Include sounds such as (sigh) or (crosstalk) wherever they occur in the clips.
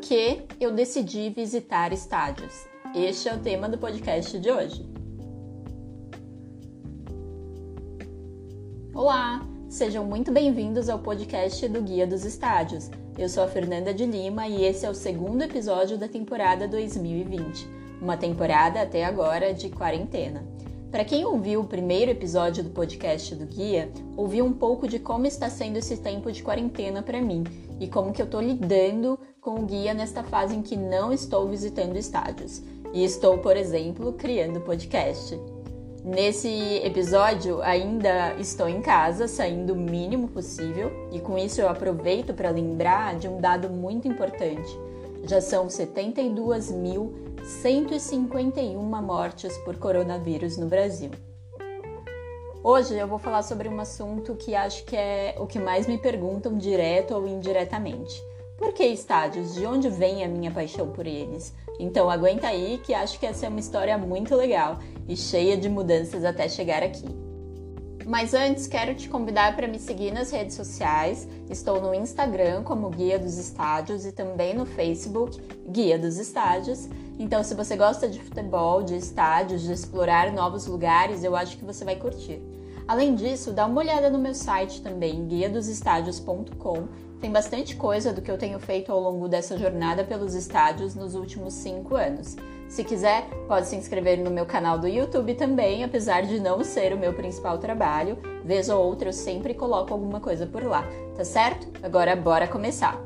que eu decidi visitar estádios? Este é o tema do podcast de hoje. Olá, sejam muito bem-vindos ao podcast do Guia dos Estádios. Eu sou a Fernanda de Lima e esse é o segundo episódio da temporada 2020, uma temporada até agora de quarentena. Para quem ouviu o primeiro episódio do podcast do Guia, ouviu um pouco de como está sendo esse tempo de quarentena para mim e como que eu estou lidando com o guia nesta fase em que não estou visitando estádios e estou, por exemplo, criando podcast. Nesse episódio, ainda estou em casa, saindo o mínimo possível, e com isso eu aproveito para lembrar de um dado muito importante. Já são 72.151 mortes por coronavírus no Brasil. Hoje eu vou falar sobre um assunto que acho que é o que mais me perguntam direto ou indiretamente. Por que estádios? De onde vem a minha paixão por eles? Então aguenta aí que acho que essa é uma história muito legal e cheia de mudanças até chegar aqui. Mas antes, quero te convidar para me seguir nas redes sociais. Estou no Instagram como Guia dos Estádios e também no Facebook Guia dos Estádios. Então, se você gosta de futebol, de estádios, de explorar novos lugares, eu acho que você vai curtir. Além disso, dá uma olhada no meu site também, guiadosestádios.com. Tem bastante coisa do que eu tenho feito ao longo dessa jornada pelos estádios nos últimos cinco anos. Se quiser, pode se inscrever no meu canal do YouTube também, apesar de não ser o meu principal trabalho. Vez ou outra eu sempre coloco alguma coisa por lá, tá certo? Agora bora começar!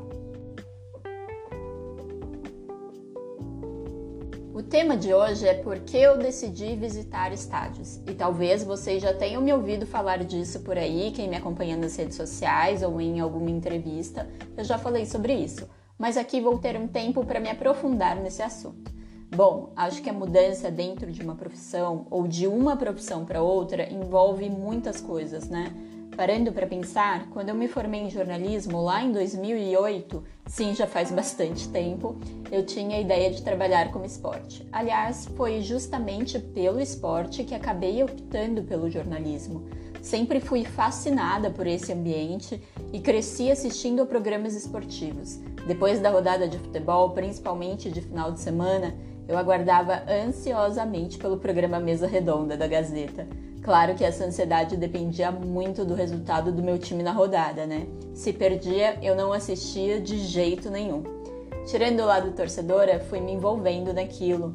O tema de hoje é por que eu decidi visitar estádios. E talvez vocês já tenham me ouvido falar disso por aí, quem me acompanha nas redes sociais ou em alguma entrevista, eu já falei sobre isso. Mas aqui vou ter um tempo para me aprofundar nesse assunto. Bom, acho que a mudança dentro de uma profissão ou de uma profissão para outra envolve muitas coisas, né? Parando para pensar, quando eu me formei em jornalismo lá em 2008, sim, já faz (laughs) bastante tempo, eu tinha a ideia de trabalhar com esporte. Aliás, foi justamente pelo esporte que acabei optando pelo jornalismo. Sempre fui fascinada por esse ambiente e cresci assistindo a programas esportivos. Depois da rodada de futebol, principalmente de final de semana, eu aguardava ansiosamente pelo programa Mesa Redonda da Gazeta. Claro que essa ansiedade dependia muito do resultado do meu time na rodada, né? Se perdia, eu não assistia de jeito nenhum. Tirando o lado torcedora, fui me envolvendo naquilo.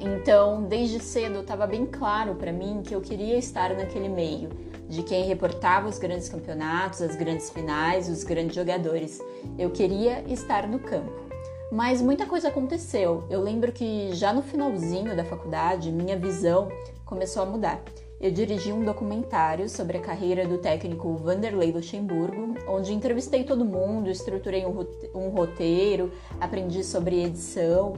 Então, desde cedo estava bem claro para mim que eu queria estar naquele meio, de quem reportava os grandes campeonatos, as grandes finais, os grandes jogadores. Eu queria estar no campo. Mas muita coisa aconteceu. Eu lembro que já no finalzinho da faculdade, minha visão começou a mudar. Eu dirigi um documentário sobre a carreira do técnico Vanderlei Luxemburgo, onde entrevistei todo mundo, estruturei um roteiro, aprendi sobre edição,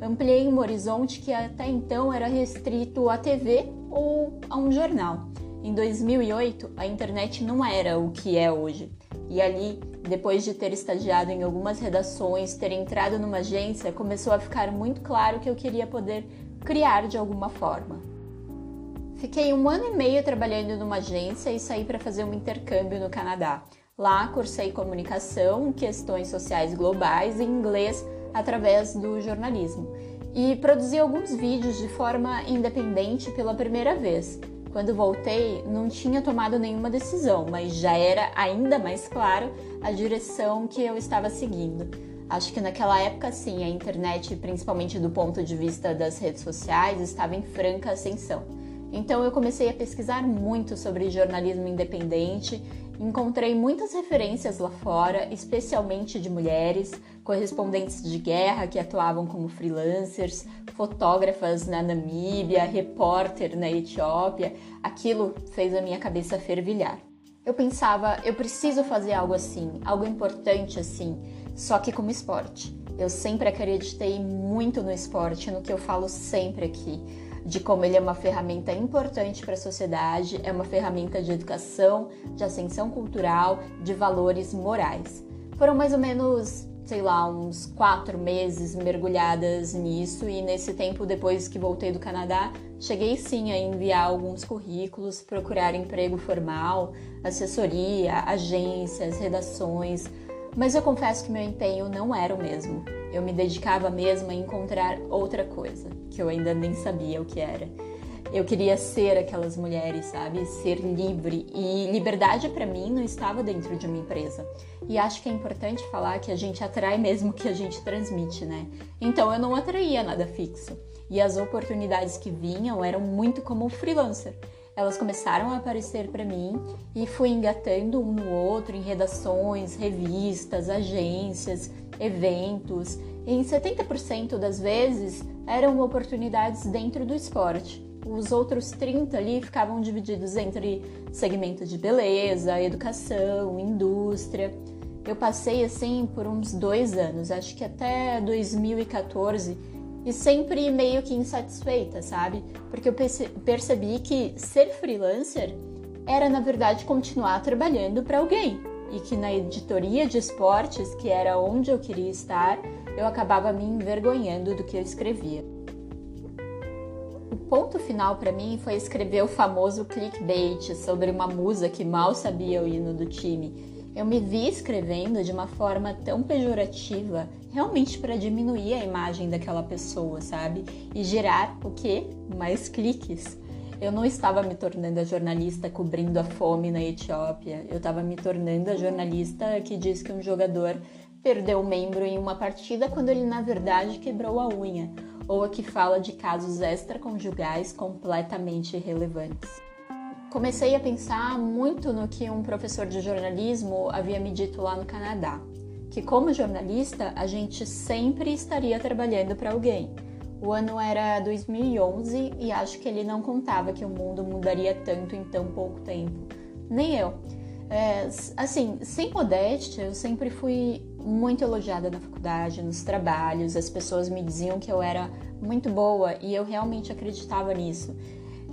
ampliei um horizonte que até então era restrito à TV ou a um jornal. Em 2008, a internet não era o que é hoje. E ali, depois de ter estagiado em algumas redações, ter entrado numa agência, começou a ficar muito claro que eu queria poder criar de alguma forma. Fiquei um ano e meio trabalhando numa agência e saí para fazer um intercâmbio no Canadá. Lá cursei comunicação, questões sociais globais e inglês através do jornalismo. E produzi alguns vídeos de forma independente pela primeira vez. Quando voltei, não tinha tomado nenhuma decisão, mas já era ainda mais claro a direção que eu estava seguindo. Acho que naquela época, sim, a internet, principalmente do ponto de vista das redes sociais, estava em franca ascensão. Então eu comecei a pesquisar muito sobre jornalismo independente, encontrei muitas referências lá fora, especialmente de mulheres, correspondentes de guerra que atuavam como freelancers, fotógrafas na Namíbia, repórter na Etiópia. Aquilo fez a minha cabeça fervilhar. Eu pensava, eu preciso fazer algo assim, algo importante assim, só que como esporte. Eu sempre acreditei muito no esporte, no que eu falo sempre aqui de como ele é uma ferramenta importante para a sociedade, é uma ferramenta de educação, de ascensão cultural, de valores morais. Foram mais ou menos, sei lá, uns quatro meses mergulhadas nisso, e nesse tempo, depois que voltei do Canadá, cheguei sim a enviar alguns currículos, procurar emprego formal, assessoria, agências, redações Mas eu confesso que meu empenho não era o mesmo. Eu me dedicava mesmo a encontrar outra coisa, que eu ainda nem sabia o que era. Eu queria ser aquelas mulheres, sabe? Ser livre. E liberdade para mim não estava dentro de uma empresa. E acho que é importante falar que a gente atrai mesmo o que a gente transmite, né? Então eu não atraía nada fixo. E as oportunidades que vinham eram muito como freelancer. Elas começaram a aparecer para mim e fui engatando um no outro em redações, revistas, agências, eventos. E em 70% das vezes eram oportunidades dentro do esporte. Os outros 30 ali ficavam divididos entre segmento de beleza, educação, indústria. Eu passei assim por uns dois anos, acho que até 2014, e sempre meio que insatisfeita, sabe? Porque eu percebi que ser freelancer era na verdade continuar trabalhando para alguém e que na editoria de esportes, que era onde eu queria estar, eu acabava me envergonhando do que eu escrevia. O ponto final para mim foi escrever o famoso clickbait sobre uma musa que mal sabia o hino do time. Eu me vi escrevendo de uma forma tão pejorativa, realmente para diminuir a imagem daquela pessoa, sabe? E gerar o que? Mais cliques. Eu não estava me tornando a jornalista cobrindo a fome na Etiópia. Eu estava me tornando a jornalista que diz que um jogador perdeu o membro em uma partida quando ele na verdade quebrou a unha ou a que fala de casos extraconjugais completamente irrelevantes. Comecei a pensar muito no que um professor de jornalismo havia me dito lá no Canadá, que como jornalista a gente sempre estaria trabalhando para alguém. O ano era 2011 e acho que ele não contava que o mundo mudaria tanto em tão pouco tempo. Nem eu. É, assim, sem modéstia, eu sempre fui muito elogiada na faculdade, nos trabalhos, as pessoas me diziam que eu era muito boa e eu realmente acreditava nisso,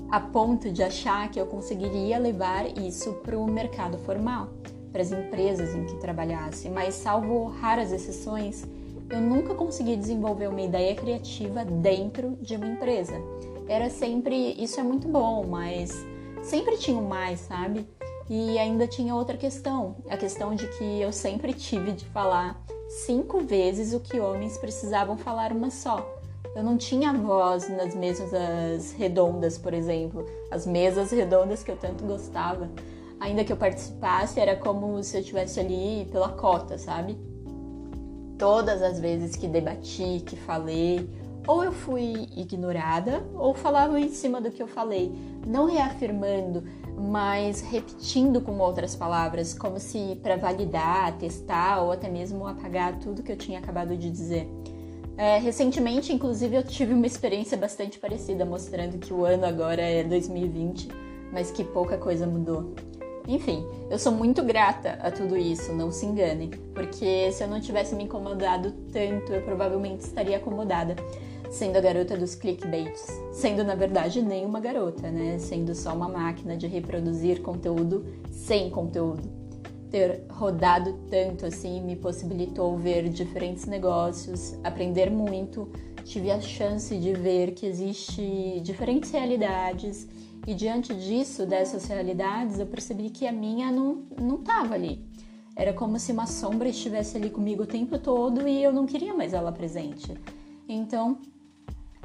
a ponto de achar que eu conseguiria levar isso para o mercado formal, para as empresas em que trabalhasse, mas salvo raras exceções, eu nunca consegui desenvolver uma ideia criativa dentro de uma empresa. Era sempre, isso é muito bom, mas sempre tinha mais, sabe? E ainda tinha outra questão, a questão de que eu sempre tive de falar cinco vezes o que homens precisavam falar uma só. Eu não tinha voz nas mesas redondas, por exemplo, as mesas redondas que eu tanto gostava. Ainda que eu participasse, era como se eu estivesse ali pela cota, sabe? Todas as vezes que debati, que falei, ou eu fui ignorada, ou falava em cima do que eu falei, não reafirmando, mas repetindo com outras palavras, como se para validar, testar ou até mesmo apagar tudo que eu tinha acabado de dizer. É, recentemente, inclusive, eu tive uma experiência bastante parecida, mostrando que o ano agora é 2020, mas que pouca coisa mudou. Enfim, eu sou muito grata a tudo isso, não se engane, porque se eu não tivesse me incomodado tanto, eu provavelmente estaria acomodada sendo a garota dos clickbaits, sendo na verdade nenhuma garota, né? Sendo só uma máquina de reproduzir conteúdo sem conteúdo. Ter rodado tanto assim me possibilitou ver diferentes negócios, aprender muito, tive a chance de ver que existe diferentes realidades e diante disso, dessas realidades, eu percebi que a minha não não estava ali. Era como se uma sombra estivesse ali comigo o tempo todo e eu não queria mais ela presente. Então,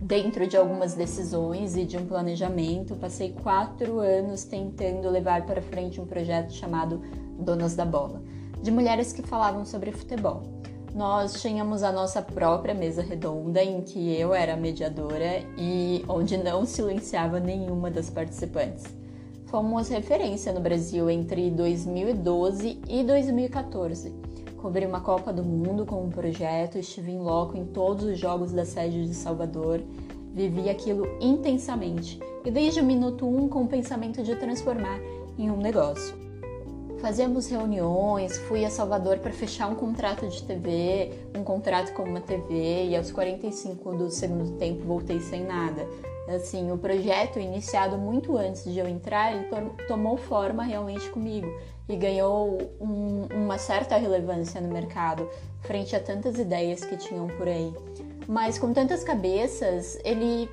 dentro de algumas decisões e de um planejamento, passei quatro anos tentando levar para frente um projeto chamado Donas da Bola, de mulheres que falavam sobre futebol. Nós tínhamos a nossa própria mesa redonda em que eu era mediadora e onde não silenciava nenhuma das participantes. Fomos referência no Brasil entre 2012 e 2014 Cobri uma Copa do Mundo com um projeto, estive em loco em todos os jogos da sede de Salvador, vivi aquilo intensamente e desde o minuto um com o pensamento de transformar em um negócio. Fazíamos reuniões, fui a Salvador para fechar um contrato de TV, um contrato com uma TV e aos 45 do segundo tempo voltei sem nada. Assim, o projeto iniciado muito antes de eu entrar, ele tomou forma realmente comigo e ganhou um, uma certa relevância no mercado frente a tantas ideias que tinham por aí. Mas com tantas cabeças, ele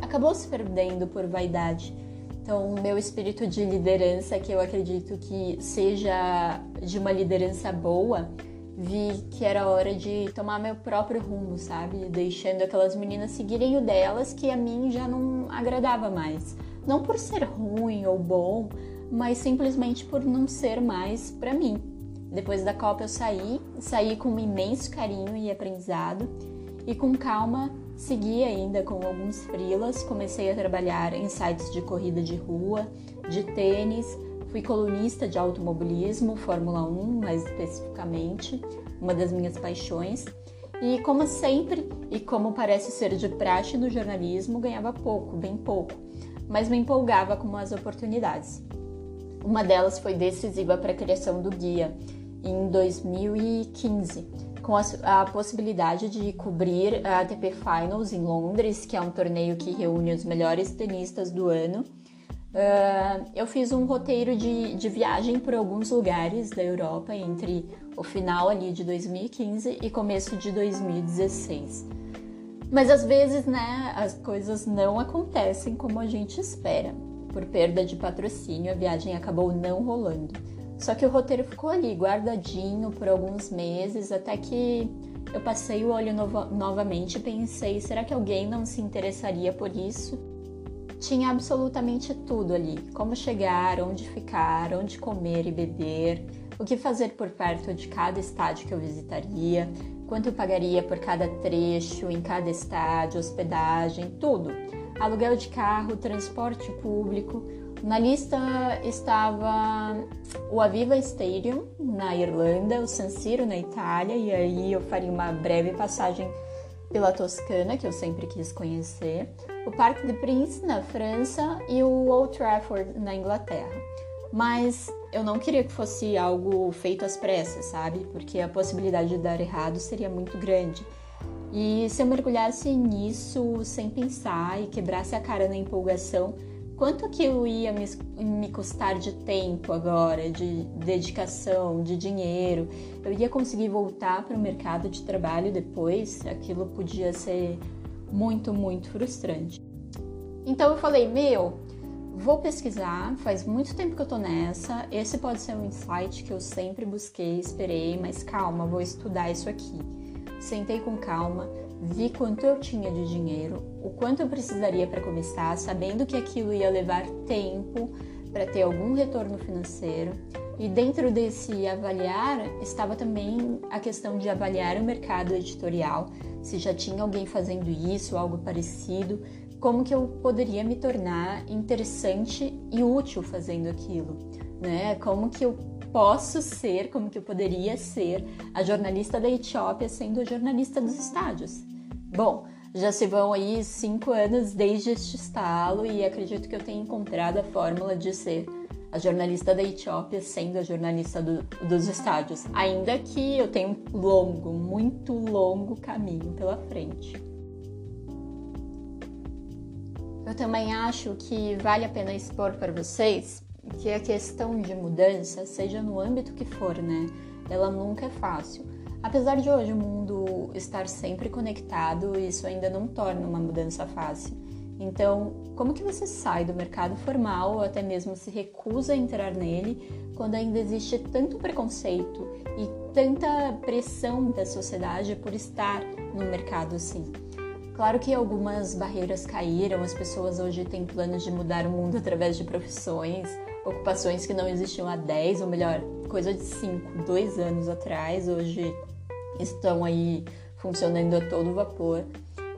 acabou se perdendo por vaidade. Então, meu espírito de liderança, que eu acredito que seja de uma liderança boa, vi que era hora de tomar meu próprio rumo, sabe? Deixando aquelas meninas seguirem o delas que a mim já não agradava mais. Não por ser ruim ou bom, mas simplesmente por não ser mais para mim. Depois da Copa eu saí, saí com um imenso carinho e aprendizado e com calma segui ainda com alguns frilas, comecei a trabalhar em sites de corrida de rua, de tênis, Fui colunista de automobilismo, Fórmula 1 mais especificamente, uma das minhas paixões. E como sempre, e como parece ser de praxe no jornalismo, ganhava pouco, bem pouco, mas me empolgava com as oportunidades. Uma delas foi decisiva para a criação do guia em 2015, com a, a, possibilidade de cobrir a ATP Finals em Londres, que é um torneio que reúne os melhores tenistas do ano Uh, eu fiz um roteiro de, de viagem por alguns lugares da Europa entre o final ali de 2015 e começo de 2016. Mas às vezes, né, as coisas não acontecem como a gente espera. Por perda de patrocínio, a viagem acabou não rolando. Só que o roteiro ficou ali, guardadinho por alguns meses, até que eu passei o olho novamente e pensei: será que alguém não se interessaria por isso? Tinha absolutamente tudo ali: como chegar, onde ficar, onde comer e beber, o que fazer por perto de cada estádio que eu visitaria, quanto eu pagaria por cada trecho, em cada estádio, hospedagem, tudo. Aluguel de carro, transporte público. Na lista estava o Aviva Stadium na Irlanda, o San Siro na Itália, e aí eu faria uma breve passagem pela Toscana, que eu sempre quis conhecer, o Parque de Prince na França e o Old Trafford na Inglaterra. Mas eu não queria que fosse algo feito às pressas, sabe? Porque a possibilidade de dar errado seria muito grande. E se eu mergulhasse nisso sem pensar e quebrasse a cara na empolgação, quanto aquilo ia me, me custar de tempo agora, de dedicação, de dinheiro? Eu ia conseguir voltar para o mercado de trabalho depois? Aquilo podia ser muito, muito frustrante. Então eu falei, meu, vou pesquisar, faz muito tempo que eu tô nessa, esse pode ser um insight que eu sempre busquei, esperei, mas calma, vou estudar isso aqui. Sentei com calma, vi quanto eu tinha de dinheiro, o quanto eu precisaria para começar, sabendo que aquilo ia levar tempo para ter algum retorno financeiro. E dentro desse avaliar estava também a questão de avaliar o mercado editorial, se já tinha alguém fazendo isso, algo parecido, como que eu poderia me tornar interessante e útil fazendo aquilo, né? Como que eu posso ser, como que eu poderia ser a jornalista da Etiópia sendo a jornalista dos estádios. Bom, já se vão aí cinco anos desde este estalo e acredito que eu tenha encontrado a fórmula de ser a jornalista da Etiópia sendo a jornalista do, dos estádios, ainda que eu tenha um longo, muito longo caminho pela frente. Eu também acho que vale a pena expor para vocês que a questão de mudança, seja no âmbito que for, né, ela nunca é fácil. Apesar de hoje o mundo estar sempre conectado, isso ainda não torna uma mudança fácil. Então, como que você sai do mercado formal ou até mesmo se recusa a entrar nele quando ainda existe tanto preconceito e tanta pressão da sociedade por estar no mercado assim? Claro que algumas barreiras caíram, as pessoas hoje têm planos de mudar o mundo através de profissões, ocupações que não existiam há 10, ou melhor, coisa de 5, 2 anos atrás, hoje estão aí funcionando a todo vapor.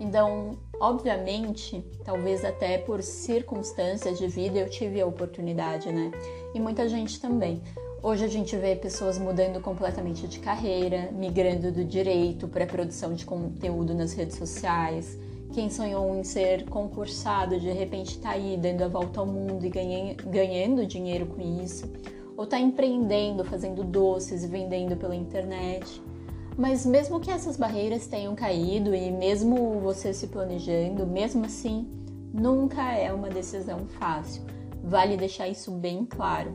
Então, obviamente, talvez até por circunstâncias de vida eu tive a oportunidade, né? E muita gente também. Hoje a gente vê pessoas mudando completamente de carreira, migrando do direito para a produção de conteúdo nas redes sociais. Quem sonhou em ser concursado de repente está aí dando a volta ao mundo e ganhando dinheiro com isso. Ou está empreendendo, fazendo doces e vendendo pela internet. Mas mesmo que essas barreiras tenham caído e mesmo você se planejando, mesmo assim, nunca é uma decisão fácil. Vale deixar isso bem claro.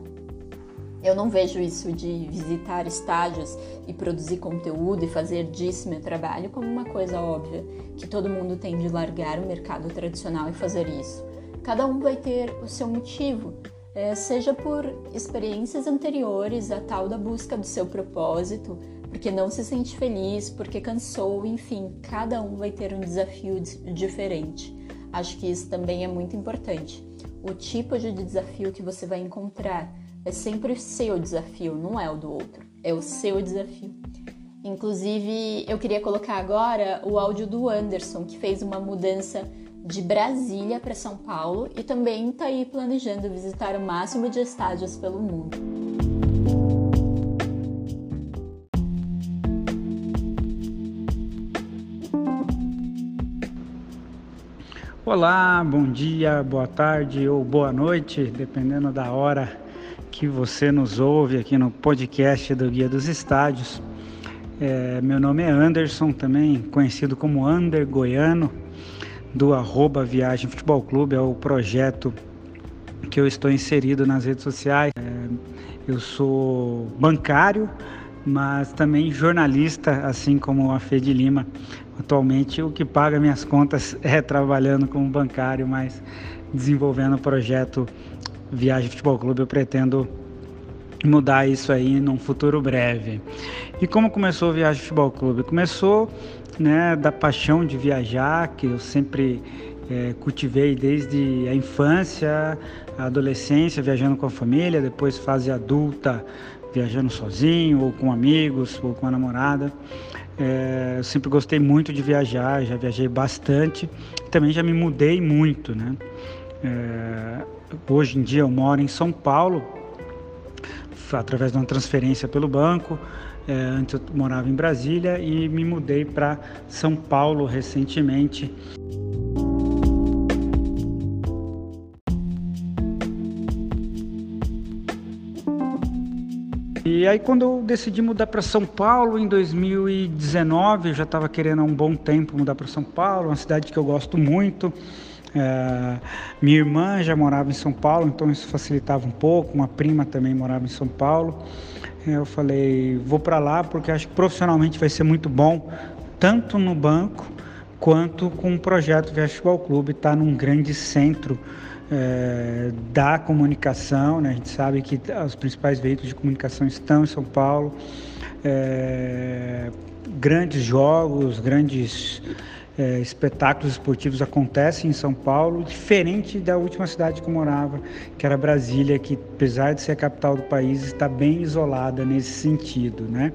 Eu não vejo isso de visitar estádios e produzir conteúdo e fazer disso meu trabalho como uma coisa óbvia, que todo mundo tem de largar o mercado tradicional e fazer isso. Cada um vai ter o seu motivo, é, seja por experiências anteriores, a tal da busca do seu propósito, porque não se sente feliz, porque cansou, enfim, cada um vai ter um desafio diferente. Acho que isso também é muito importante. O tipo de desafio que você vai encontrar é sempre o seu desafio, não é o do outro, é o seu desafio. Inclusive, eu queria colocar agora o áudio do Anderson, que fez uma mudança de Brasília para São Paulo e também está aí planejando visitar o máximo de estádios pelo mundo. Olá, bom dia, boa tarde ou boa noite, dependendo da hora que você nos ouve aqui no podcast do Guia dos Estádios. É, meu nome é Anderson, também conhecido como Ander Goiano, do arroba Viagem Futebol Clube, é o projeto que eu estou inserido nas redes sociais. É, eu sou bancário, mas também jornalista, assim como a Fede Lima. Atualmente, o que paga minhas contas (laughs) é trabalhando como bancário, mas desenvolvendo o projeto Viagem Futebol Clube, eu pretendo mudar isso aí num futuro breve. E como começou o Viagem Futebol Clube? Começou né, da paixão de viajar, que eu sempre é, cultivei desde a infância, a adolescência, viajando com a família, depois fase adulta, viajando sozinho, ou com amigos, ou com a namorada. É, eu sempre gostei muito de viajar, já viajei bastante, também já me mudei muito, né? É, hoje em dia eu moro em São Paulo, através de uma transferência pelo banco. É, antes eu morava em Brasília e me mudei para São Paulo recentemente. E aí quando eu decidi mudar para São Paulo em 2019, eu já estava querendo há um bom tempo mudar para São Paulo, uma cidade que eu gosto muito. É, minha irmã já morava em São Paulo, então isso facilitava um pouco. Uma prima também morava em São Paulo. Eu falei, vou para lá porque acho que profissionalmente vai ser muito bom, tanto no banco quanto com o projeto Futebol Clube, está num grande centro é, da comunicação. Né? A gente sabe que os principais veículos de comunicação estão em São Paulo. É, grandes jogos, grandes é, espetáculos esportivos acontecem em São Paulo, diferente da última cidade que eu morava, que era Brasília, que apesar de ser a capital do país, está bem isolada nesse sentido, né?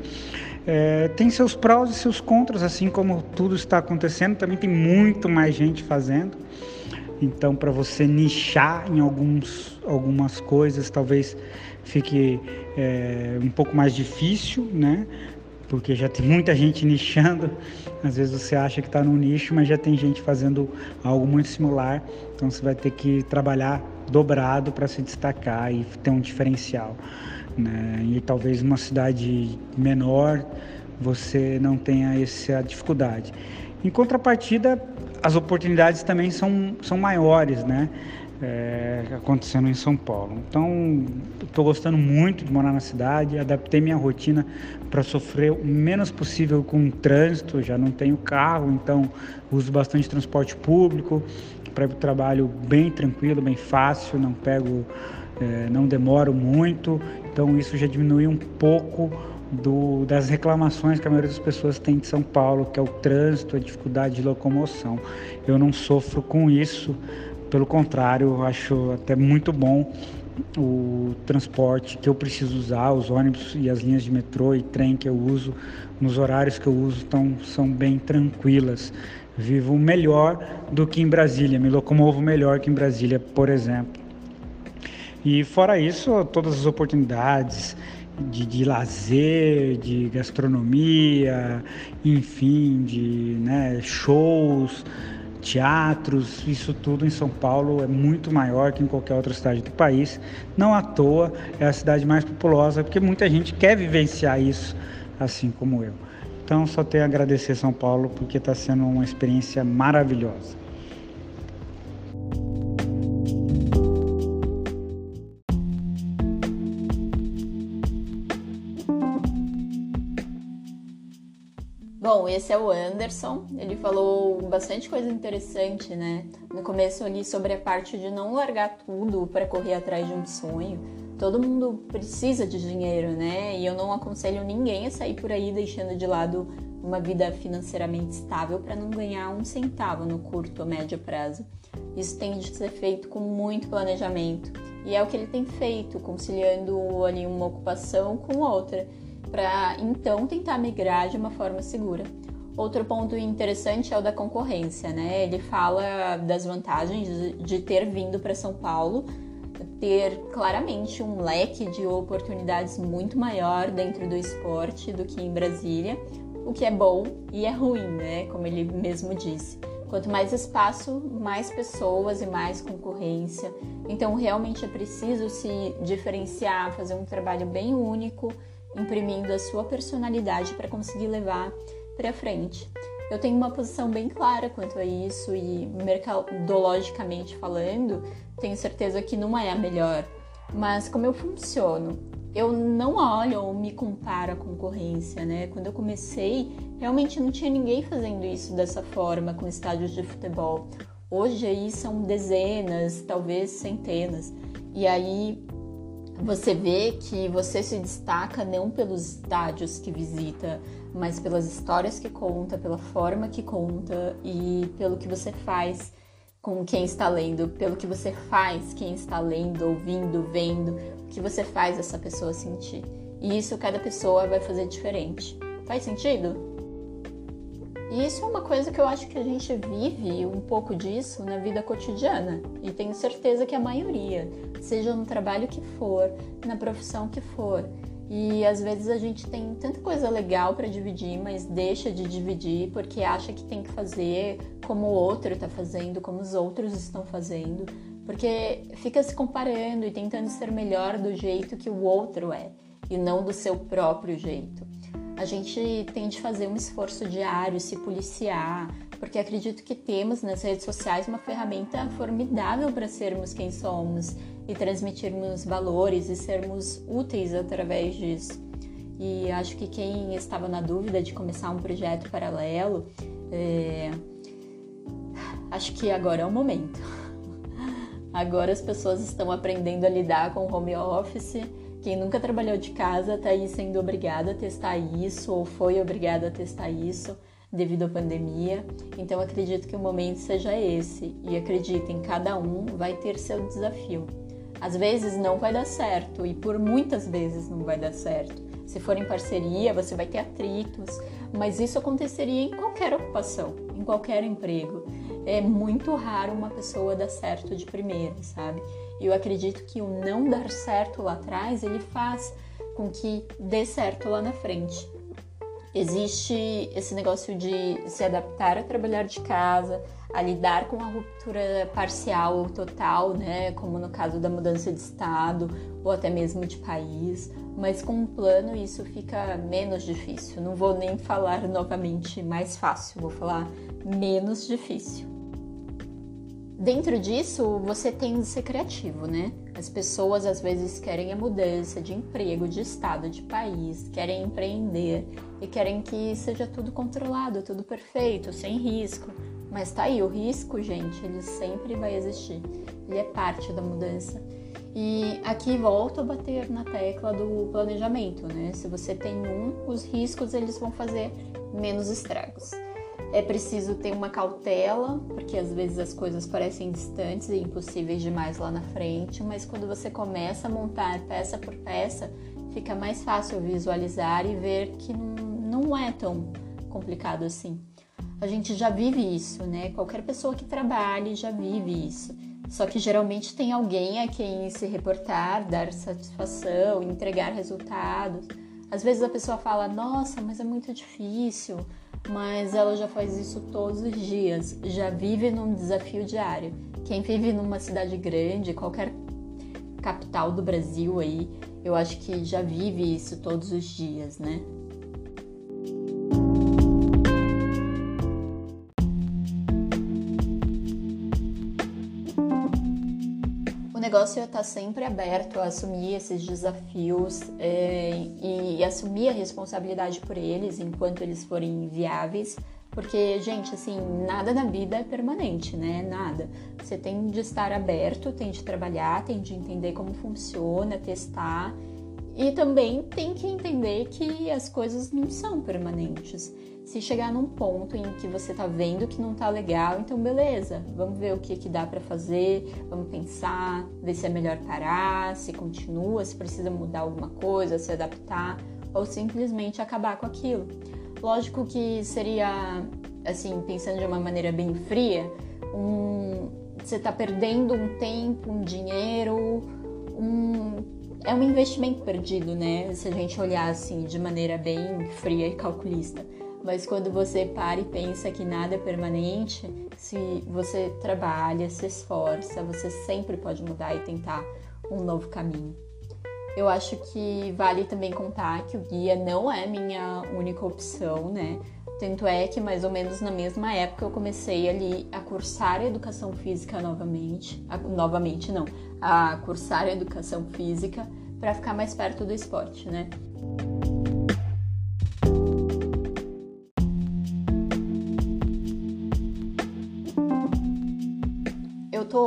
É, tem seus prós e seus contras, assim como tudo está acontecendo, também tem muito mais gente fazendo. Então, para você nichar em alguns, algumas coisas, talvez fique é, um pouco mais difícil, né? porque já tem muita gente nichando. Às vezes você acha que está no nicho, mas já tem gente fazendo algo muito similar. Então você vai ter que trabalhar dobrado para se destacar e ter um diferencial. Né? E talvez uma cidade menor você não tenha essa dificuldade. Em contrapartida, as oportunidades também são, são maiores, né? é, acontecendo em São Paulo. Então, estou gostando muito de morar na cidade, adaptei minha rotina para sofrer o menos possível com o trânsito, já não tenho carro, então uso bastante transporte público, para o trabalho bem tranquilo, bem fácil, não pego, é, não demoro muito, então isso já diminui um pouco do, das reclamações que a maioria das pessoas tem de São Paulo, que é o trânsito, a dificuldade de locomoção. Eu não sofro com isso, pelo contrário, acho até muito bom o transporte que eu preciso usar, os ônibus e as linhas de metrô e trem que eu uso, nos horários que eu uso, tão, são bem tranquilas. Vivo melhor do que em Brasília, me locomovo melhor que em Brasília, por exemplo. E fora isso, todas as oportunidades de, de lazer, de gastronomia, enfim, de né, shows, teatros, isso tudo em São Paulo é muito maior que em qualquer outra cidade do país. Não à toa é a cidade mais populosa, porque muita gente quer vivenciar isso, assim como eu. Então, só tenho a agradecer São Paulo, porque está sendo uma experiência maravilhosa. Bom, esse é o Anderson. Ele falou bastante coisa interessante, né? No começo ali sobre a parte de não largar tudo para correr atrás de um sonho. todo mundo precisa de dinheiro, né? E eu não aconselho ninguém a sair por aí deixando de lado uma vida financeiramente estável para não ganhar um centavo no curto ou médio prazo. Isso tem de ser feito com muito planejamento. E é o que ele tem feito, conciliando ali uma ocupação com outra, para então tentar migrar de uma forma segura. Outro ponto interessante é o da concorrência, né? Ele fala das vantagens de ter vindo para São Paulo, ter claramente um leque de oportunidades muito maior dentro do esporte do que em Brasília, o que é bom e é ruim, né? Como ele mesmo disse. Quanto mais espaço, mais pessoas e mais concorrência. Então, realmente é preciso se diferenciar, fazer um trabalho bem único, imprimindo a sua personalidade para conseguir levar para frente. Eu tenho uma posição bem clara quanto a isso e mercadologicamente falando, tenho certeza que não é a melhor. Mas como eu funciono? Eu não olho ou me comparo à concorrência, né? Quando eu comecei, realmente não tinha ninguém fazendo isso dessa forma com estádios de futebol. Hoje aí são dezenas, talvez centenas. E aí você vê que você se destaca não pelos estádios que visita, mas pelas histórias que conta, pela forma que conta e pelo que você faz com quem está lendo, pelo que você faz quem está lendo, ouvindo, vendo, o que você faz essa pessoa sentir. E isso cada pessoa vai fazer diferente. Faz sentido? E isso é uma coisa que eu acho que a gente vive um pouco disso na vida cotidiana. E tenho certeza que a maioria, seja no trabalho que for, na profissão que for. E às vezes a gente tem tanta coisa legal para dividir, mas deixa de dividir porque acha que tem que fazer como o outro está fazendo, como os outros estão fazendo, porque fica se comparando e tentando ser melhor do jeito que o outro é e não do seu próprio jeito. A gente tem de fazer um esforço diário, se policiar, porque acredito que temos nas redes sociais uma ferramenta formidável para sermos quem somos e transmitirmos valores e sermos úteis através disso. E acho que quem estava na dúvida de começar um projeto paralelo, é... acho que agora é o momento. (laughs) Agora as pessoas estão aprendendo a lidar com home office. Quem nunca trabalhou de casa está aí sendo obrigado a testar isso ou foi obrigado a testar isso devido à pandemia. Então acredito que o momento seja esse e acreditem, cada um vai ter seu desafio. Às vezes não vai dar certo e por muitas vezes não vai dar certo. Se for em parceria, você vai ter atritos, mas isso aconteceria em qualquer ocupação, em qualquer emprego. É muito raro uma pessoa dar certo de primeira, sabe? E eu acredito que o não dar certo lá atrás, ele faz com que dê certo lá na frente. Existe esse negócio de se adaptar a trabalhar de casa, a lidar com a ruptura parcial ou total, né, como no caso da mudança de estado ou até mesmo de país, mas com um plano isso fica menos difícil. Não vou nem falar novamente mais fácil, vou falar menos difícil. Dentro disso, você tem de ser criativo, né? As pessoas às vezes querem a mudança de emprego, de estado, de país, querem empreender e querem que seja tudo controlado, tudo perfeito, sem risco. Mas tá aí, o risco, gente, ele sempre vai existir. Ele é parte da mudança. E aqui volto a bater na tecla do planejamento, né? Se você tem um, os riscos eles vão fazer menos estragos. É preciso ter uma cautela, porque às vezes as coisas parecem distantes e impossíveis demais lá na frente, mas quando você começa a montar peça por peça, fica mais fácil visualizar e ver que não é tão complicado assim. A gente já vive isso, né? Qualquer pessoa que trabalhe já vive isso. Só que geralmente tem alguém a quem se reportar, dar satisfação, entregar resultados. Às vezes a pessoa fala: Nossa, mas é muito difícil. Mas ela já faz isso todos os dias, já vive num desafio diário. Quem vive numa cidade grande, qualquer capital do Brasil aí, eu acho que já vive isso todos os dias, né? Negócio é estar sempre aberto a assumir esses desafios é, e, e, assumir a responsabilidade por eles enquanto eles forem viáveis, Porque, gente, assim, nada na vida é permanente, né? Nada. Você tem de estar aberto, tem de trabalhar, tem de entender como funciona, testar. E também tem que entender que as coisas não são permanentes. Se chegar num ponto em que você tá vendo que não tá legal, então beleza, vamos ver o que, que dá para fazer, vamos pensar, ver se é melhor parar, se continua, se precisa mudar alguma coisa, se adaptar, ou simplesmente acabar com aquilo. Lógico que seria, assim, pensando de uma maneira bem fria, um, você está perdendo um tempo, um dinheiro, um, é um investimento perdido, né? Se a gente olhar assim de maneira bem fria e calculista. Mas quando você para e pensa que nada é permanente, se você trabalha, se esforça, você sempre pode mudar e tentar um novo caminho. Eu acho que vale também contar que o guia não é minha única opção, né? Tanto é que mais ou menos na mesma época eu comecei ali a cursar educação física novamente, a, novamente não, a cursar educação física para ficar mais perto do esporte, né?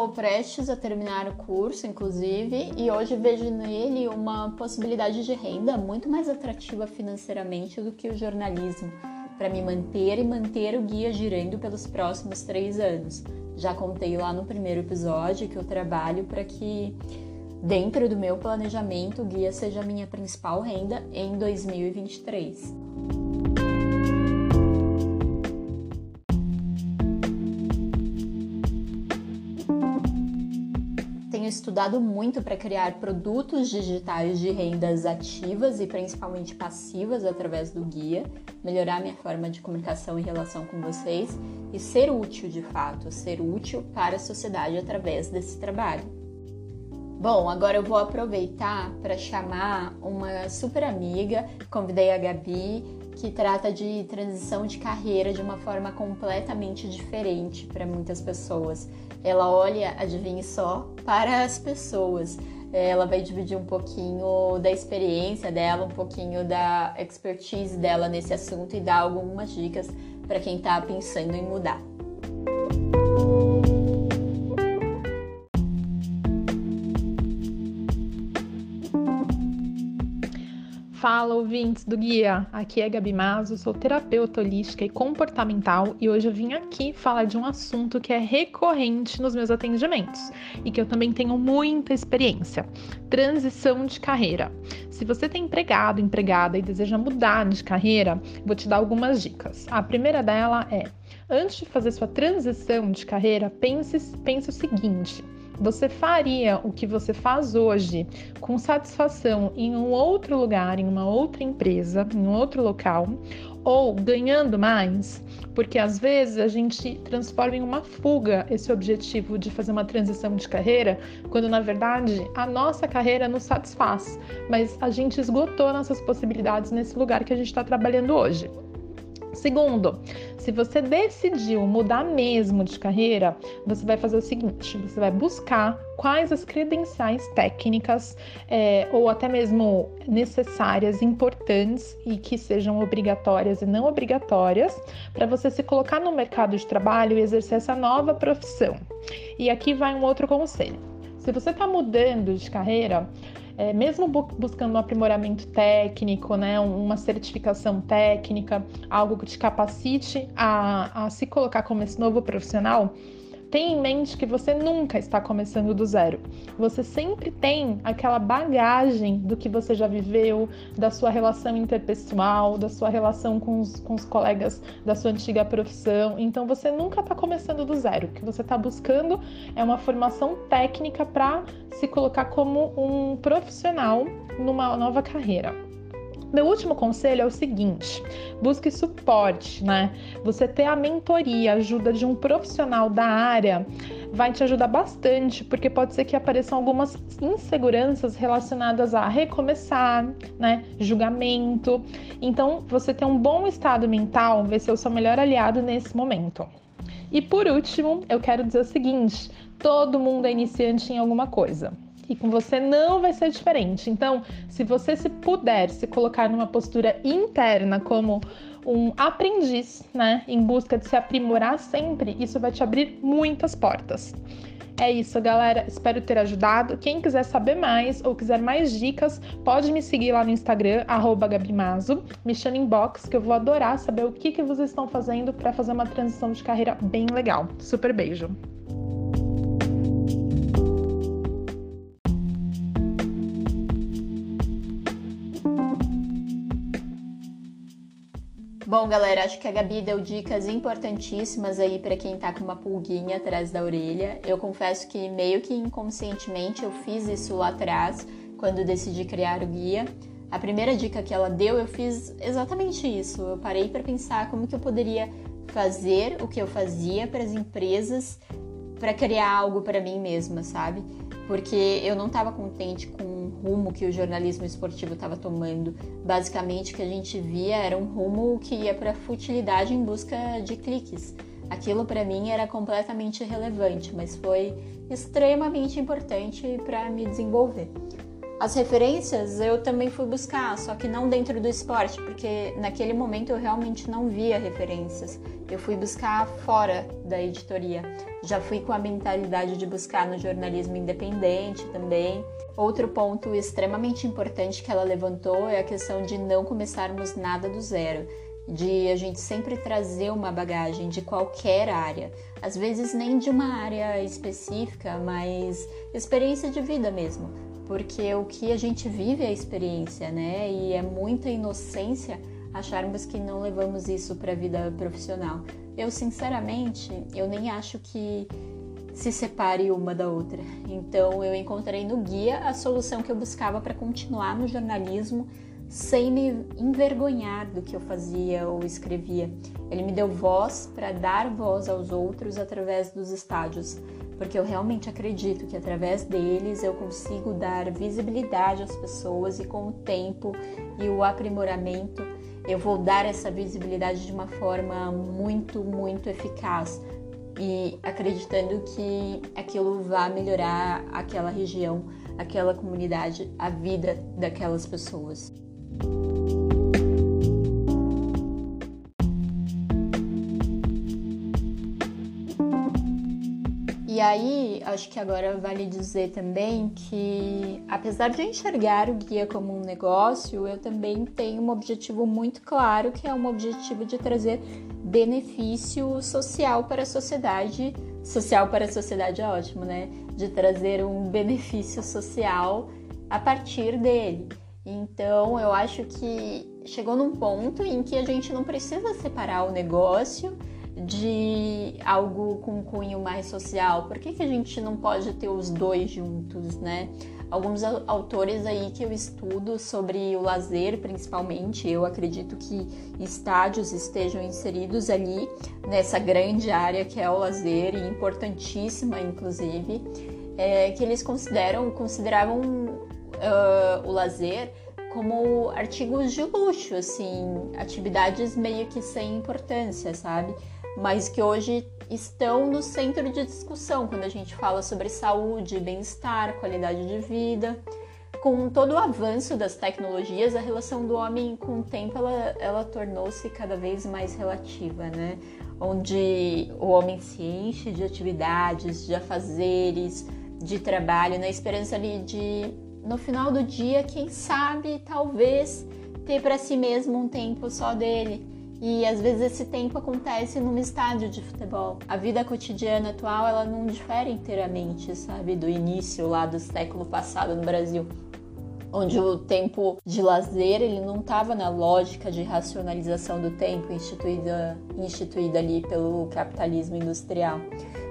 Estou prestes a terminar o curso, inclusive, e hoje vejo nele uma possibilidade de renda muito mais atrativa financeiramente do que o jornalismo, para me manter e manter o guia girando pelos próximos três anos. Já contei lá no primeiro episódio que eu trabalho para que, dentro do meu planejamento, o guia seja a minha principal renda em 2023. Estudado muito para criar produtos digitais de rendas ativas e principalmente passivas através do guia, melhorar minha forma de comunicação e relação com vocês e ser útil de fato, ser útil para a sociedade através desse trabalho. Bom, agora eu vou aproveitar para chamar uma super amiga, convidei a Gabi, que trata de transição de carreira de uma forma completamente diferente para muitas pessoas. Ela olha, adivinhe só, para as pessoas. Ela vai dividir um pouquinho da experiência dela, um pouquinho da expertise dela nesse assunto e dar algumas dicas para quem está pensando em mudar. Fala, ouvintes do Guia! Aqui é Gabi Mazo, sou terapeuta holística e comportamental e hoje eu vim aqui falar de um assunto que é recorrente nos meus atendimentos e que eu também tenho muita experiência: transição de carreira. Se você tem empregado, empregada e deseja mudar de carreira, vou te dar algumas dicas. A primeira dela é: antes de fazer sua transição de carreira, pense, pense o seguinte você faria o que você faz hoje com satisfação em um outro lugar, em uma outra empresa, em um outro local, ou ganhando mais? Porque às vezes a gente transforma em uma fuga esse objetivo de fazer uma transição de carreira, quando na verdade a nossa carreira nos satisfaz, mas a gente esgotou nossas possibilidades nesse lugar que a gente está trabalhando hoje. Segundo, se você decidiu mudar mesmo de carreira, você vai fazer o seguinte: você vai buscar quais as credenciais técnicas é, ou até mesmo necessárias, importantes e que sejam obrigatórias e não obrigatórias para você se colocar no mercado de trabalho e exercer essa nova profissão. E aqui vai um outro conselho. Se você está mudando de carreira, é, mesmo bu buscando um aprimoramento técnico, né, uma certificação técnica, algo que te capacite a, a se colocar como esse novo profissional, Tenha em mente que você nunca está começando do zero. Você sempre tem aquela bagagem do que você já viveu, da sua relação interpessoal, da sua relação com os, com os colegas da sua antiga profissão. Então você nunca está começando do zero. O que você está buscando é uma formação técnica para se colocar como um profissional numa nova carreira. Meu último conselho é o seguinte: busque suporte, né? Você ter a mentoria, a ajuda de um profissional da área vai te ajudar bastante, porque pode ser que apareçam algumas inseguranças relacionadas a recomeçar, né? Julgamento. Então, você ter um bom estado mental vai ser o seu melhor aliado nesse momento. E por último, eu quero dizer o seguinte: todo mundo é iniciante em alguma coisa e com você não vai ser diferente. Então, se você se puder se colocar numa postura interna como um aprendiz, né, em busca de se aprimorar sempre, isso vai te abrir muitas portas. É isso, galera. Espero ter ajudado. Quem quiser saber mais ou quiser mais dicas, pode me seguir lá no Instagram, Gabimazo. Me chama inbox, que eu vou adorar saber o que, que vocês estão fazendo para fazer uma transição de carreira bem legal. Super beijo! Bom, galera, acho que a Gabi deu dicas importantíssimas aí para quem tá com uma pulguinha atrás da orelha. Eu confesso que meio que inconscientemente eu fiz isso lá atrás, quando decidi criar o guia. A primeira dica que ela deu, eu fiz exatamente isso. Eu parei para pensar como que eu poderia fazer o que eu fazia para as empresas para criar algo para mim mesma, sabe? Porque eu não estava contente com rumo que o jornalismo esportivo estava tomando. Basicamente, o que a gente via era um rumo que ia para futilidade em busca de cliques. Aquilo para mim era completamente irrelevante, mas foi extremamente importante para me desenvolver. As referências eu também fui buscar, só que não dentro do esporte, porque naquele momento eu realmente não via referências. Eu fui buscar fora da editoria. Já fui com a mentalidade de buscar no jornalismo independente também. Outro ponto extremamente importante que ela levantou é a questão de não começarmos nada do zero de a gente sempre trazer uma bagagem de qualquer área, às vezes nem de uma área específica, mas experiência de vida mesmo porque o que a gente vive é a experiência, né? E é muita inocência acharmos que não levamos isso para a vida profissional. Eu, sinceramente, eu nem acho que se separe uma da outra. Então, eu encontrei no guia a solução que eu buscava para continuar no jornalismo sem me envergonhar do que eu fazia ou escrevia. Ele me deu voz para dar voz aos outros através dos estádios porque eu realmente acredito que através deles eu consigo dar visibilidade às pessoas e com o tempo e o aprimoramento eu vou dar essa visibilidade de uma forma muito, muito eficaz e acreditando que aquilo vai melhorar aquela região, aquela comunidade, a vida daquelas pessoas. E aí, acho que agora vale dizer também que, apesar de eu enxergar o guia como um negócio, eu também tenho um objetivo muito claro, que é um objetivo de trazer benefício social para a sociedade. Social para a sociedade é ótimo, né? De trazer um benefício social a partir dele. Então, eu acho que chegou num ponto em que a gente não precisa separar o negócio de algo com cunho mais social? Por que, que a gente não pode ter os dois juntos, né? Alguns autores aí que eu estudo sobre o lazer, principalmente, eu acredito que estádios estejam inseridos ali nessa grande área que é o lazer e importantíssima, inclusive, é, que eles consideram, consideravam uh, o lazer como artigos de luxo, assim, atividades meio que sem importância, sabe? Mas que hoje estão no centro de discussão quando a gente fala sobre saúde, bem-estar, qualidade de vida. Com todo o avanço das tecnologias, a relação do homem com o tempo ela, ela tornou-se cada vez mais relativa, né? Onde o homem se enche de atividades, de afazeres, de trabalho, na esperança ali de, no final do dia, quem sabe, talvez, ter para si mesmo um tempo só dele e às vezes esse tempo acontece num estádio de futebol. A vida cotidiana atual, ela não difere inteiramente, sabe, do início lá do século passado no Brasil onde o tempo de lazer ele não estava na lógica de racionalização do tempo instituída, instituída ali pelo capitalismo industrial.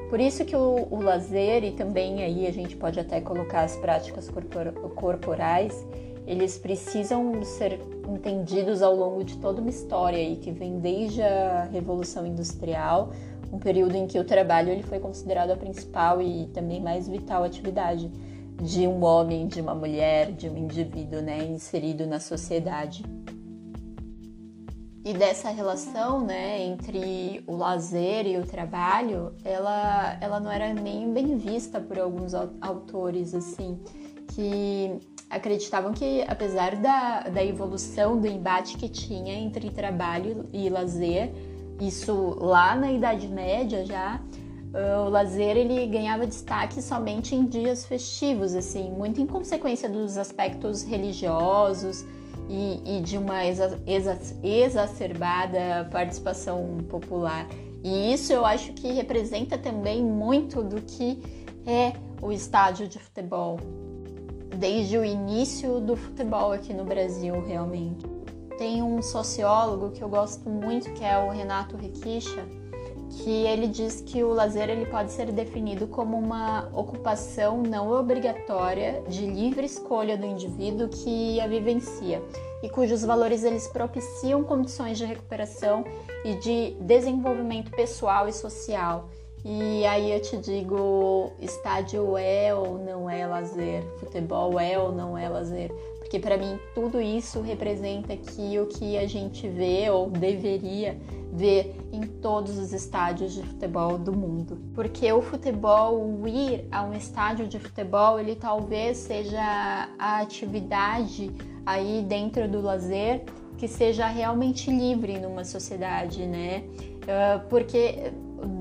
Por isso que o, o lazer e também aí a gente pode até colocar as práticas corporais eles precisam ser entendidos ao longo de toda uma história aí que vem desde a Revolução Industrial, um período em que o trabalho ele foi considerado a principal e também mais vital atividade de um homem, de uma mulher, de um indivíduo, né, inserido na sociedade. E dessa relação, né, entre o lazer e o trabalho, ela, ela não era nem bem vista por alguns autores, assim, que acreditavam que, apesar da, da evolução do embate que tinha entre trabalho e lazer, isso lá na Idade Média já, o lazer ele ganhava destaque somente em dias festivos, assim, muito em consequência dos aspectos religiosos e, e de uma exa exa exacerbada participação popular. E isso eu acho que representa também muito do que é o estádio de futebol, desde o início do futebol aqui no Brasil, realmente. Tem um sociólogo que eu gosto muito, que é o Renato Requicha, que ele diz que o lazer ele pode ser definido como uma ocupação não obrigatória de livre escolha do indivíduo que a vivencia e cujos valores eles propiciam condições de recuperação e de desenvolvimento pessoal e social. E aí eu te digo, estádio é ou não é lazer, futebol é ou não é lazer, porque para mim tudo isso representa que o que a gente vê ou deveria ver em todos os estádios de futebol do mundo. Porque o futebol, o ir a um estádio de futebol, ele talvez seja a atividade aí dentro do lazer que seja realmente livre numa sociedade, né? Uh, porque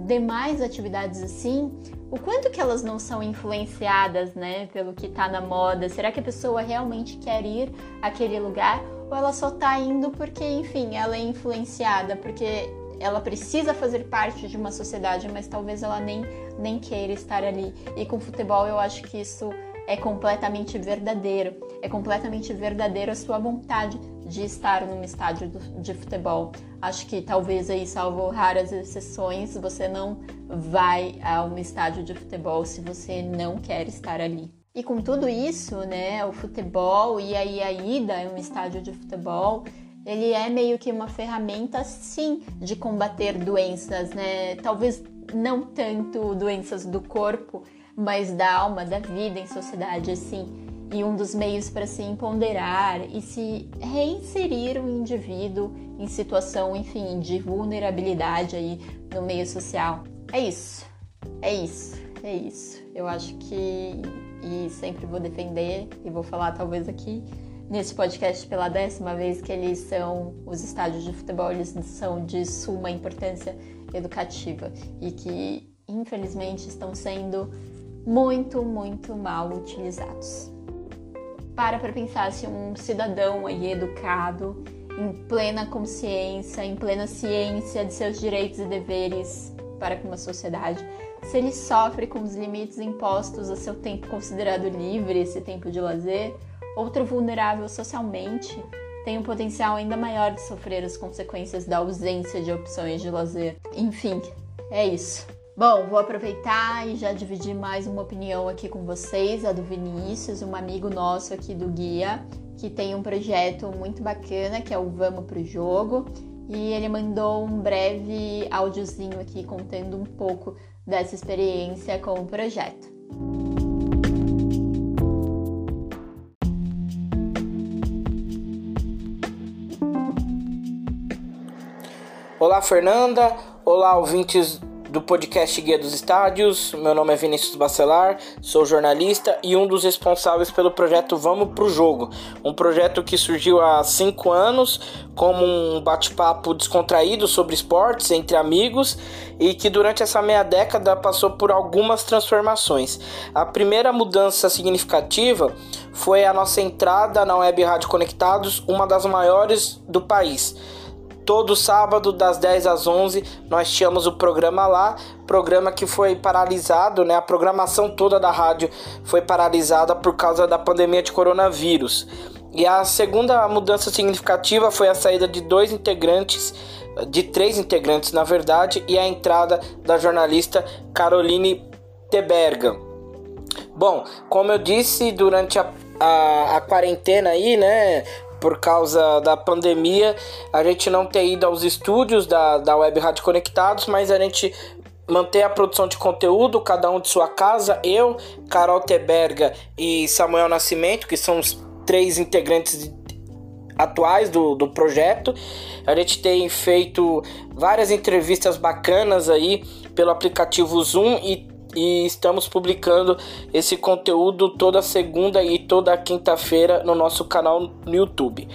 demais atividades assim, o quanto que elas não são influenciadas, né, pelo que tá na moda? Será que a pessoa realmente quer ir àquele lugar ou ela só tá indo porque, enfim, ela é influenciada, porque ela precisa fazer parte de uma sociedade, mas talvez ela nem, nem queira estar ali. E com futebol eu acho que isso é completamente verdadeiro. É completamente verdadeiro a sua vontade de estar num estádio de futebol. Acho que talvez aí, salvo raras exceções, você não vai a um estádio de futebol se você não quer estar ali. E com tudo isso, né, o futebol e aí a ida um estádio de futebol, ele é meio que uma ferramenta sim de combater doenças, né? Talvez não tanto doenças do corpo, mas da alma, da vida em sociedade, assim e um dos meios para se empoderar e se reinserir o indivíduo em situação, enfim, de vulnerabilidade aí no meio social. É isso, é isso, é isso. Eu acho que, e sempre vou defender, e vou falar talvez aqui nesse podcast pela décima vez, que eles são, os estádios de futebol, eles são de suma importância educativa e que, infelizmente, estão sendo muito, muito mal utilizados para para pensar se um cidadão aí educado, em plena consciência, em plena ciência de seus direitos e deveres para com a sociedade, se ele sofre com os limites impostos a seu tempo considerado livre, esse tempo de lazer, outro vulnerável socialmente tem um potencial ainda maior de sofrer as consequências da ausência de opções de lazer. Enfim, é isso. Bom, vou aproveitar e já dividir mais uma opinião aqui com vocês, a do Vinícius, um amigo nosso aqui do Guia, que tem um projeto muito bacana que é o Vamos pro Jogo. E ele mandou um breve áudiozinho aqui contando um pouco dessa experiência com o projeto. Olá, Fernanda. Olá, ouvintes do podcast Guia dos Estádios. Meu nome é Vinícius Bacelar, sou jornalista e um dos responsáveis pelo projeto Vamos Pro Jogo, um projeto que surgiu há cinco anos como um bate-papo descontraído sobre esportes entre amigos e que durante essa meia década passou por algumas transformações. A primeira mudança significativa foi a nossa entrada na Web Rádio Conectados, uma das maiores do país Todo sábado, das 10 às 11, nós tínhamos o programa lá, programa que foi paralisado, né? A programação toda da rádio foi paralisada por causa da pandemia de coronavírus. E a segunda mudança significativa foi a saída de dois integrantes, de três integrantes na verdade, e a entrada da jornalista Caroline Teberga. Bom, como eu disse durante a, a, a quarentena aí, né? Por causa da pandemia, a gente não ter ido aos estúdios da, da Web Rádio Conectados, mas a gente manter a produção de conteúdo, cada um de sua casa, eu, Carol Teberga e Samuel Nascimento, que são os três integrantes atuais do, do projeto. A gente tem feito várias entrevistas bacanas aí pelo aplicativo Zoom e e estamos publicando esse conteúdo toda segunda e toda quinta-feira no nosso canal no YouTube.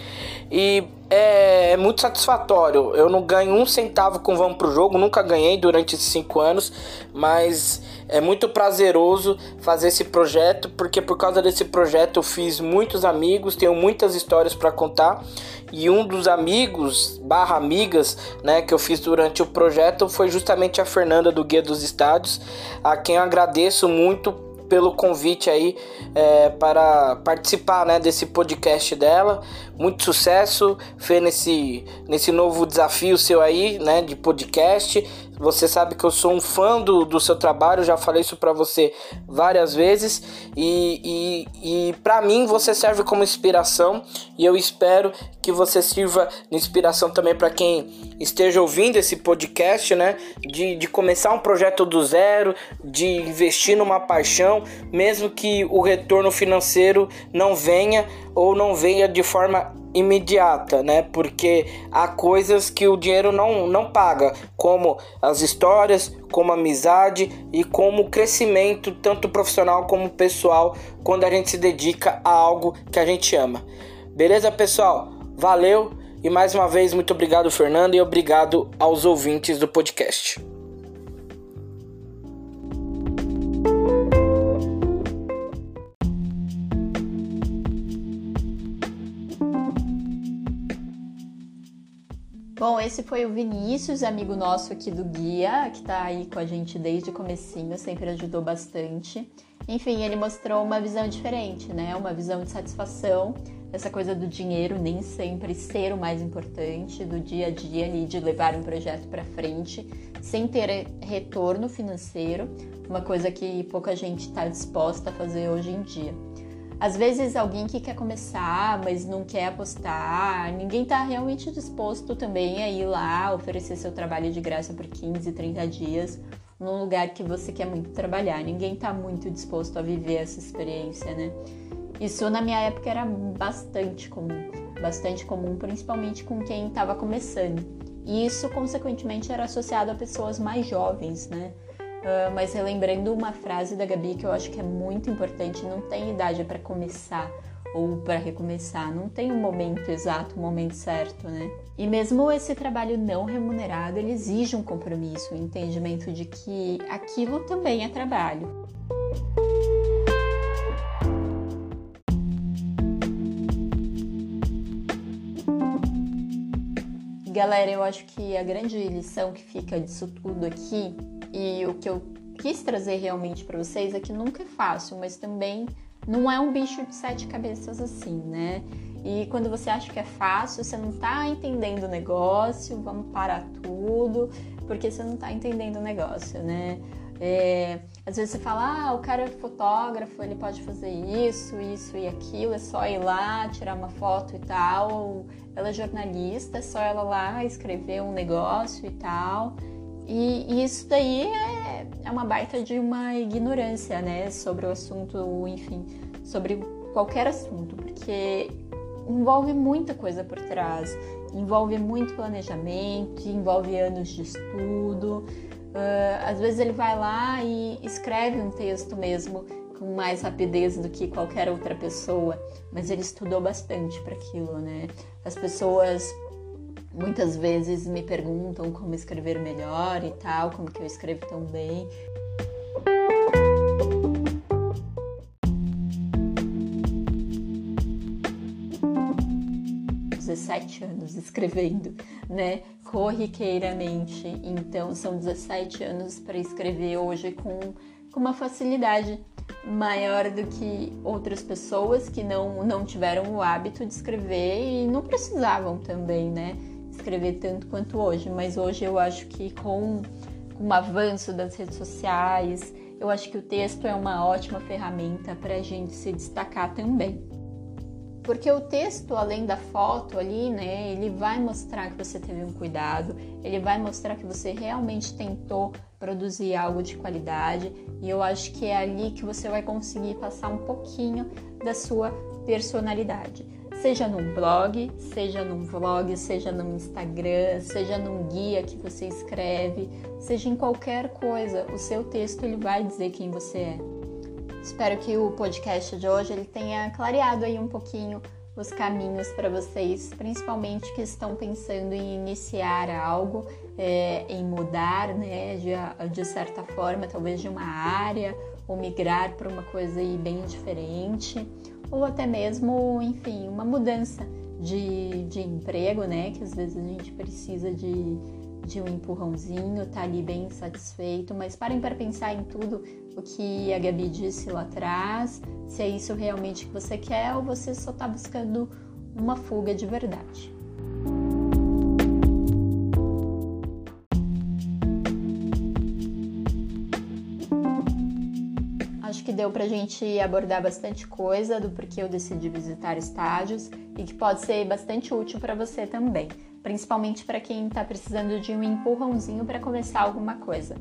E é, é, muito satisfatório. Eu não ganho um centavo com Vamos Pro Jogo, nunca ganhei durante esses cinco anos, mas é muito prazeroso fazer esse projeto, porque por causa desse projeto eu fiz muitos amigos, tenho muitas histórias para contar. E um dos amigos, barra amigas, né, que eu fiz durante o projeto foi justamente a Fernanda do Guia dos Estádios, a quem eu agradeço muito pelo convite aí é, para participar né, desse podcast dela. Muito sucesso, Fê, nesse, nesse novo desafio seu aí, né, de podcast. Você sabe que eu sou um fã do, do seu trabalho, já falei isso para você várias vezes. E, e, e para mim você serve como inspiração. E eu espero que você sirva de inspiração também para quem esteja ouvindo esse podcast, né? De, de começar um projeto do zero, de investir numa paixão, mesmo que o retorno financeiro não venha ou não venha de forma imediata, né? Porque há coisas que o dinheiro não, não paga, como as histórias, como a amizade e como o crescimento, tanto profissional como pessoal, quando a gente se dedica a algo que a gente ama. Beleza, pessoal? Valeu e mais uma vez muito obrigado, Fernando, e obrigado aos ouvintes do podcast. Bom, esse foi o Vinícius, amigo nosso aqui do Guia, que tá aí com a gente desde o comecinho, sempre ajudou bastante. Enfim, ele mostrou uma visão diferente, né? Uma visão de satisfação, essa coisa do dinheiro nem sempre ser o mais importante, do dia a dia ali de levar um projeto para frente, sem ter retorno financeiro, uma coisa que pouca gente está disposta a fazer hoje em dia. Às vezes alguém que quer começar, mas não quer apostar, ninguém está realmente disposto também a ir lá oferecer seu trabalho de graça por 15, 30 dias num lugar que você quer muito trabalhar. Ninguém está muito disposto a viver essa experiência, né? Isso na minha época era bastante comum, bastante comum, principalmente com quem estava começando. E isso, consequentemente, era associado a pessoas mais jovens, né? Uh, mas relembrando uma frase da Gabi que eu acho que é muito importante: não tem idade para começar ou para recomeçar, não tem um momento exato, um momento certo, né? E mesmo esse trabalho não remunerado, ele exige um compromisso, um entendimento de que aquilo também é trabalho. Galera, eu acho que a grande lição que fica disso tudo aqui e o que eu quis trazer realmente para vocês é que nunca é fácil, mas também não é um bicho de sete cabeças assim, né? E quando você acha que é fácil, você não tá entendendo o negócio, vamos parar tudo, porque você não tá entendendo o negócio, né? É, às vezes você fala, ah, o cara é fotógrafo, ele pode fazer isso, isso e aquilo, é só ir lá, tirar uma foto e tal. Ela é jornalista, é só ela lá escrever um negócio e tal. E, e, isso daí é, é uma baita de uma ignorância, né, sobre o assunto, enfim, sobre qualquer assunto, porque envolve muita coisa por trás, envolve muito planejamento, envolve anos de estudo. Uh, às vezes ele vai lá e escreve um texto mesmo com mais rapidez do que qualquer outra pessoa, mas ele estudou bastante para aquilo, né? As pessoas muitas vezes me perguntam como escrever melhor e tal, como que eu escrevo tão bem. 17 anos escrevendo, né, corriqueiramente. Então, são 17 anos para escrever hoje com, com uma facilidade maior do que outras pessoas que não, não tiveram o hábito de escrever e não precisavam também, né, escrever tanto quanto hoje. Mas hoje eu acho que com, com o avanço das redes sociais, eu acho que o texto é uma ótima ferramenta para a gente se destacar também. Porque o texto, além da foto ali, né, ele vai mostrar que você teve um cuidado, ele vai mostrar que você realmente tentou produzir algo de qualidade, e eu acho que é ali que você vai conseguir passar um pouquinho da sua personalidade. seja num blog, seja num vlog, seja no Instagram, seja num guia que você escreve, seja em qualquer coisa, o seu texto ele vai dizer quem você é. Espero que o podcast de hoje ele tenha clareado aí um pouquinho os caminhos para vocês, principalmente que estão pensando em iniciar algo, é, em mudar, né, de, de certa forma, talvez de uma área, ou migrar para uma coisa aí bem diferente ou até mesmo, enfim, uma mudança de, de emprego, né? Que às vezes a gente precisa de, de um empurrãozinho, tá ali bem satisfeito, mas parem para pensar em tudo o que a Gabi disse lá atrás, se é isso realmente que você quer ou você só tá buscando uma fuga de verdade. Que deu para gente abordar bastante coisa do porquê eu decidi visitar estádios e que pode ser bastante útil para você também, principalmente para quem está precisando de um empurrãozinho para começar alguma coisa.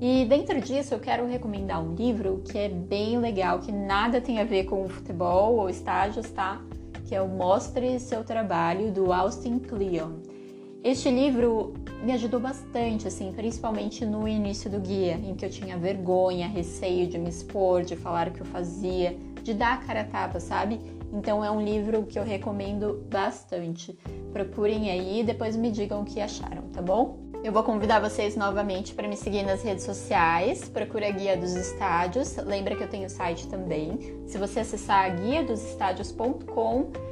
E dentro disso eu quero recomendar um livro que é bem legal, que nada tem a ver com futebol ou estágios, tá? Que é o Mostre Seu Trabalho, do Austin Kleon. Este livro me ajudou bastante, assim, principalmente no início do guia, em que eu tinha vergonha, receio de me expor, de falar o que eu fazia, de dar a cara a tapa, sabe? Então é um livro que eu recomendo bastante. Procurem aí e depois me digam o que acharam, tá bom? Eu vou convidar vocês novamente para me seguir nas redes sociais. Procura a Guia dos Estádios. Lembra que eu tenho o site também. Se você acessar guia dos estádios.com, é,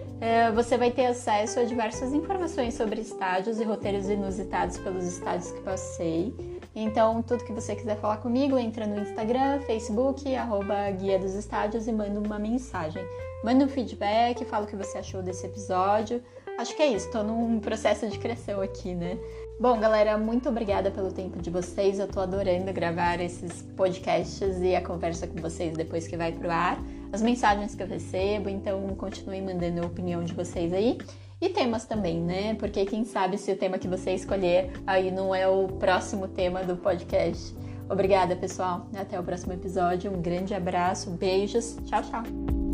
você vai ter acesso a diversas informações sobre estádios e roteiros inusitados pelos estádios que passei. Então, tudo que você quiser falar comigo, entra no Instagram, Facebook, arroba Guia dos Estádios e manda uma mensagem. Manda um feedback, fala o que você achou desse episódio. Acho que é isso, tô num processo de criação aqui, né? Bom, galera, muito obrigada pelo tempo de vocês. Eu tô adorando gravar esses podcasts e a conversa com vocês depois que vai pro ar as mensagens que eu recebo, então continuem mandando a opinião de vocês aí. E temas também, né? Porque quem sabe se o tema que você escolher aí não é o próximo tema do podcast. Obrigada, pessoal. Até o próximo episódio. Um grande abraço, beijos. Tchau, tchau.